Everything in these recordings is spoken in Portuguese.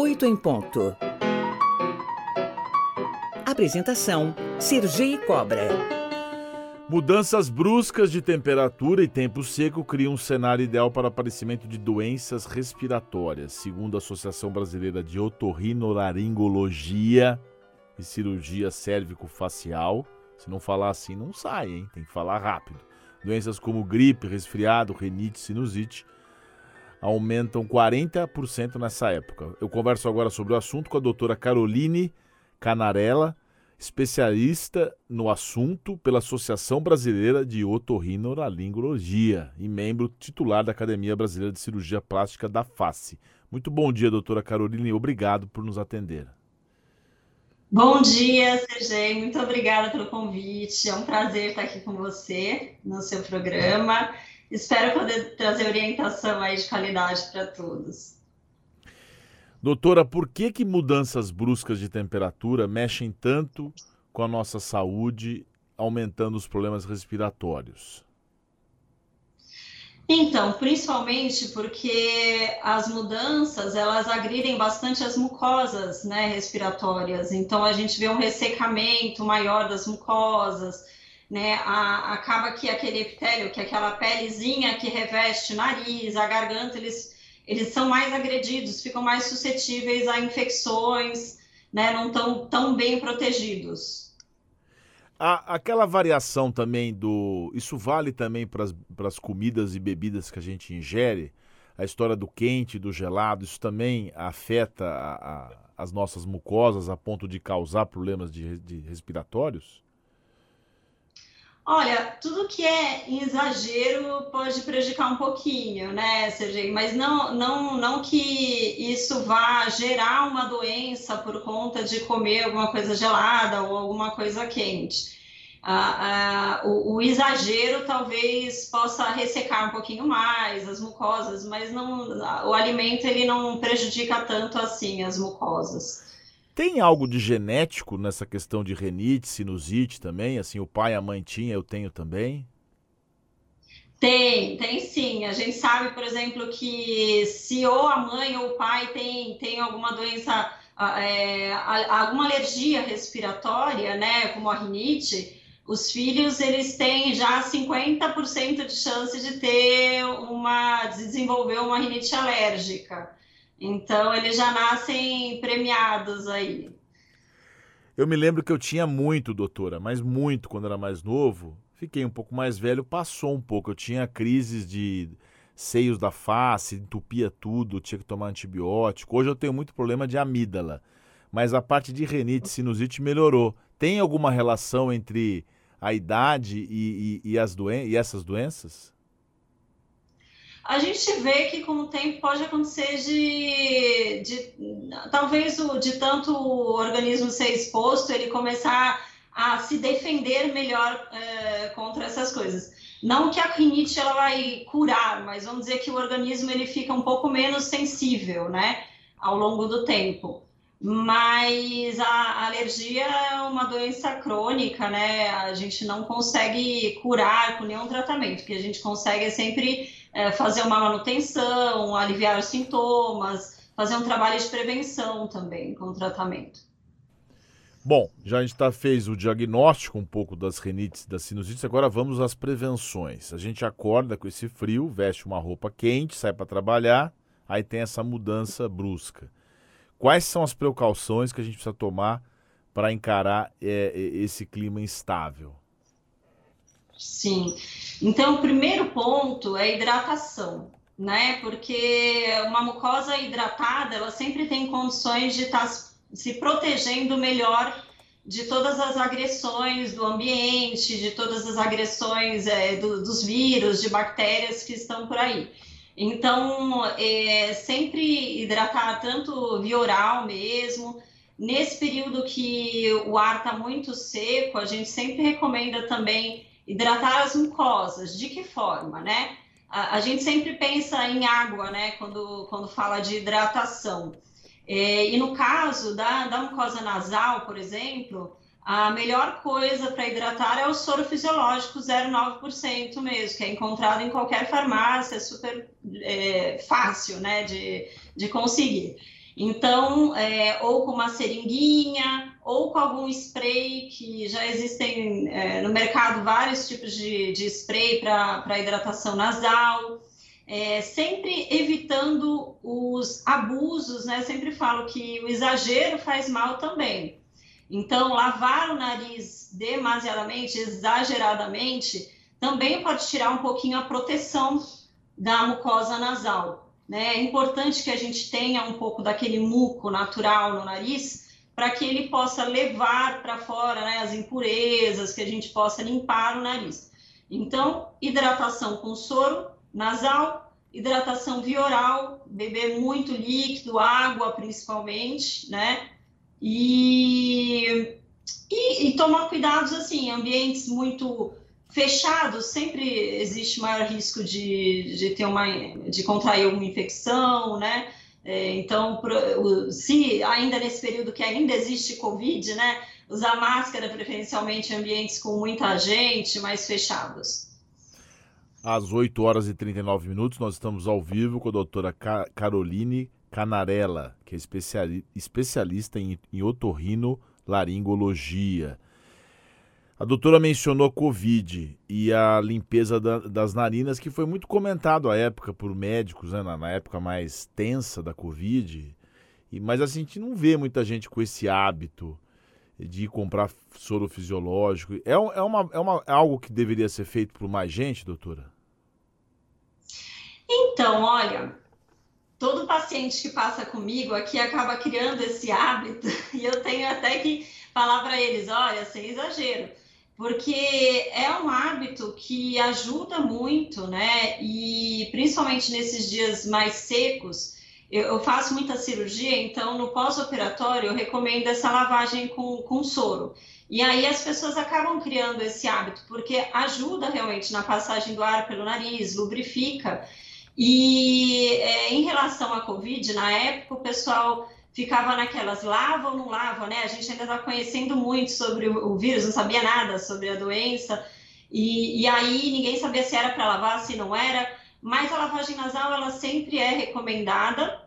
8 em ponto. Apresentação: Sergi Cobra. Mudanças bruscas de temperatura e tempo seco criam um cenário ideal para aparecimento de doenças respiratórias, segundo a Associação Brasileira de Otorrinolaringologia e Cirurgia Cérvico-Facial. Se não falar assim, não sai, hein? Tem que falar rápido. Doenças como gripe, resfriado, renite, sinusite aumentam 40% nessa época. Eu converso agora sobre o assunto com a doutora Caroline Canarella, especialista no assunto pela Associação Brasileira de Otorrinolaringologia e membro titular da Academia Brasileira de Cirurgia Plástica da Face. Muito bom dia, doutora Caroline, obrigado por nos atender. Bom dia, Sergei. Muito obrigada pelo convite. É um prazer estar aqui com você no seu programa. Espero poder trazer orientação aí de qualidade para todos. Doutora, por que, que mudanças bruscas de temperatura mexem tanto com a nossa saúde, aumentando os problemas respiratórios? Então, principalmente porque as mudanças elas agridem bastante as mucosas né, respiratórias. Então, a gente vê um ressecamento maior das mucosas, né? A, acaba que aquele epitélio, que é aquela pelezinha que reveste nariz, a garganta, eles, eles são mais agredidos, ficam mais suscetíveis a infecções, né? Não estão tão bem protegidos. A, aquela variação também do. Isso vale também para as comidas e bebidas que a gente ingere? A história do quente, do gelado, isso também afeta a, a, as nossas mucosas a ponto de causar problemas de, de respiratórios? Olha, tudo que é exagero pode prejudicar um pouquinho, né, Sergei? Mas não, não, não que isso vá gerar uma doença por conta de comer alguma coisa gelada ou alguma coisa quente. Ah, ah, o, o, exagero talvez possa ressecar um pouquinho mais as mucosas, mas não, o alimento ele não prejudica tanto assim as mucosas. Tem algo de genético nessa questão de renite, sinusite também? Assim, o pai e a mãe tinha, eu tenho também? Tem, tem sim. A gente sabe, por exemplo, que se ou a mãe ou o pai tem, tem alguma doença, é, alguma alergia respiratória, né, como a rinite, os filhos eles têm já 50% de chance de ter uma, de desenvolver uma rinite alérgica. Então, eles já nascem premiados aí. Eu me lembro que eu tinha muito, doutora, mas muito quando era mais novo. Fiquei um pouco mais velho, passou um pouco. Eu tinha crises de seios da face, entupia tudo, tinha que tomar antibiótico. Hoje eu tenho muito problema de amígdala, mas a parte de renite, sinusite melhorou. Tem alguma relação entre a idade e, e, e as doen e essas doenças? A gente vê que com o tempo pode acontecer de, de talvez o, de tanto o organismo ser exposto, ele começar a se defender melhor é, contra essas coisas. Não que a rinite ela vai curar, mas vamos dizer que o organismo ele fica um pouco menos sensível, né, ao longo do tempo. Mas a alergia é uma doença crônica, né? A gente não consegue curar com nenhum tratamento. Que a gente consegue é sempre é, fazer uma manutenção, aliviar os sintomas, fazer um trabalho de prevenção também com o tratamento. Bom, já a gente tá, fez o diagnóstico um pouco das renites, das sinusites, agora vamos às prevenções. A gente acorda com esse frio, veste uma roupa quente, sai para trabalhar, aí tem essa mudança brusca. Quais são as precauções que a gente precisa tomar para encarar é, esse clima instável? Sim. Então, o primeiro ponto é hidratação, né? Porque uma mucosa hidratada, ela sempre tem condições de estar tá se protegendo melhor de todas as agressões do ambiente, de todas as agressões é, do, dos vírus, de bactérias que estão por aí. Então, é, sempre hidratar tanto via oral mesmo. Nesse período que o ar está muito seco, a gente sempre recomenda também hidratar as mucosas. De que forma, né? A, a gente sempre pensa em água, né? Quando, quando fala de hidratação. É, e no caso da, da mucosa nasal, por exemplo, a melhor coisa para hidratar é o soro fisiológico 0,9% mesmo, que é encontrado em qualquer farmácia, é super é, fácil né, de, de conseguir. Então, é, ou com uma seringuinha, ou com algum spray, que já existem é, no mercado vários tipos de, de spray para hidratação nasal. É, sempre evitando os abusos, né? Sempre falo que o exagero faz mal também. Então, lavar o nariz demasiadamente, exageradamente, também pode tirar um pouquinho a proteção da mucosa nasal. Né? É importante que a gente tenha um pouco daquele muco natural no nariz para que ele possa levar para fora né, as impurezas, que a gente possa limpar o nariz. Então, hidratação com soro nasal, hidratação via oral, beber muito líquido, água principalmente, né? E, e, e tomar cuidados assim, ambientes muito fechados sempre existe maior risco de, de ter uma de contrair alguma infecção, né? É, então, se ainda nesse período que ainda existe Covid, né, usar máscara preferencialmente em ambientes com muita gente, mais fechados. Às 8 horas e 39 minutos, nós estamos ao vivo com a doutora Caroline Canarella, que é especialista em, otorrino laringologia. A doutora mencionou Covid e a limpeza da, das narinas, que foi muito comentado à época por médicos, né, na, na, época mais tensa da Covid. E, mas assim, a gente não vê muita gente com esse hábito de comprar soro fisiológico. É, é, uma, é, uma, é algo que deveria ser feito por mais gente, doutora? Então, olha, todo paciente que passa comigo aqui acaba criando esse hábito e eu tenho até que falar para eles, olha, sem exagero porque é um hábito que ajuda muito, né? E principalmente nesses dias mais secos, eu, faço muita cirurgia, então no pós-operatório eu recomendo essa lavagem com, com soro. E aí as pessoas acabam criando esse hábito, porque ajuda realmente na passagem do ar pelo nariz, lubrifica. E é, em relação à Covid, na época o pessoal ficava naquelas, lava ou não lava, né? A gente ainda está conhecendo muito sobre o, o, vírus, não sabia nada sobre a doença, e, e aí ninguém sabia se era para lavar, se não era, mas a lavagem nasal, ela sempre é recomendada,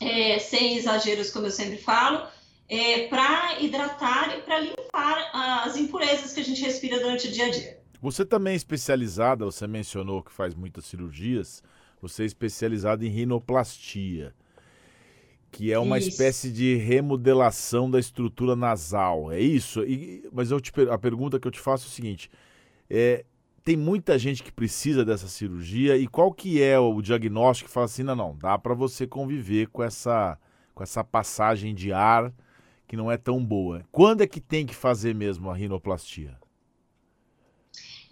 é, sem exageros, como eu sempre falo, é, para hidratar e para limpar as impurezas que a gente respira durante o dia a dia. Você também é especializada, você mencionou que faz muitas cirurgias, você é especializada em rinoplastia que é uma isso. espécie de remodelação da estrutura nasal. É isso? E, mas eu te, a pergunta que eu te faço é o seguinte: é, tem muita gente que precisa dessa cirurgia e qual que é o diagnóstico que fala assim, não, não, dá para você conviver com essa, com essa passagem de ar que não é tão boa. Quando é que tem que fazer mesmo a rinoplastia?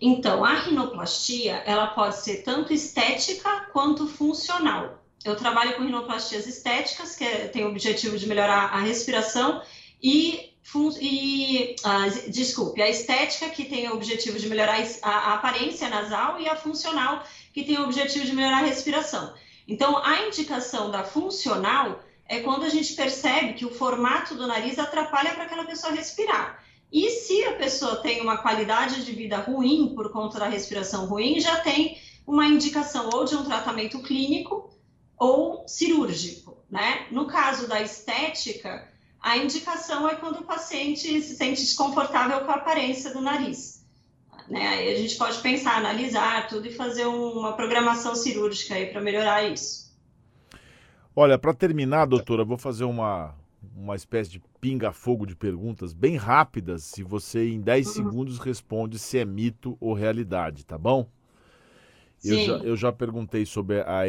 Então, a rinoplastia, ela pode ser tanto estética quanto funcional eu trabalho com rinoplastias estéticas, que é, tem o objetivo de melhorar a respiração, e, e uh, desculpe, a estética, que tem o objetivo de melhorar a, a aparência nasal, e a funcional, que tem o objetivo de melhorar a respiração. Então, a indicação da funcional é quando a gente percebe que o formato do nariz atrapalha para aquela pessoa respirar. E se a pessoa tem uma qualidade de vida ruim por conta da respiração ruim, já tem uma indicação ou de um tratamento clínico ou cirúrgico, né? No caso da estética, a indicação é quando o paciente se sente desconfortável com a aparência do nariz. Né? Aí a gente pode pensar, analisar tudo e fazer uma programação cirúrgica aí para melhorar isso. Olha, para terminar, doutora, vou fazer uma, uma espécie de pinga-fogo de perguntas bem rápidas. Se você em 10 uhum. segundos responde se é mito ou realidade, tá bom? Eu já, eu já perguntei sobre a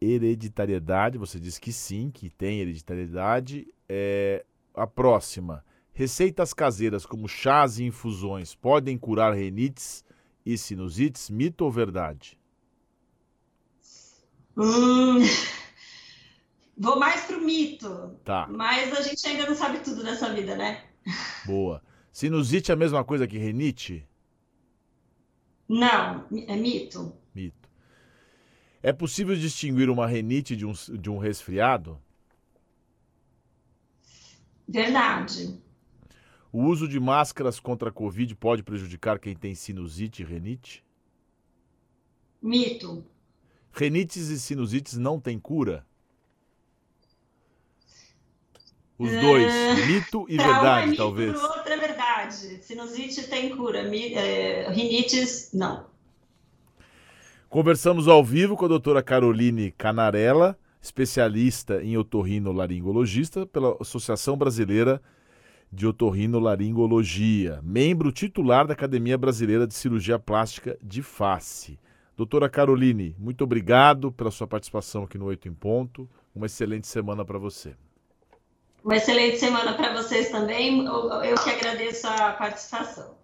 hereditariedade, você disse que sim, que tem hereditariedade. É, a próxima, receitas caseiras como chás e infusões podem curar renites e sinusites, mito ou verdade? Hum, vou mais pro mito. Tá. Mas a gente ainda não sabe tudo nessa vida, né? Boa. Sinusite é a mesma coisa que renite? Não, é mito. Mito. É possível distinguir uma renite de um, de um resfriado? Verdade. O uso de máscaras contra a Covid pode prejudicar quem tem sinusite e renite? Mito. Renites e sinusites não têm cura? Os dois, mito e verdade, é mito, talvez. Outro é verdade. Sinusite tem cura, é, rinites não. Conversamos ao vivo com a doutora Caroline Canarella, especialista em otorrinolaringologista pela Associação Brasileira de Otorrinolaringologia, membro titular da Academia Brasileira de Cirurgia Plástica de Face. Doutora Caroline, muito obrigado pela sua participação aqui no Oito em Ponto. Uma excelente semana para você. Uma excelente semana para vocês também. Eu que agradeço a participação.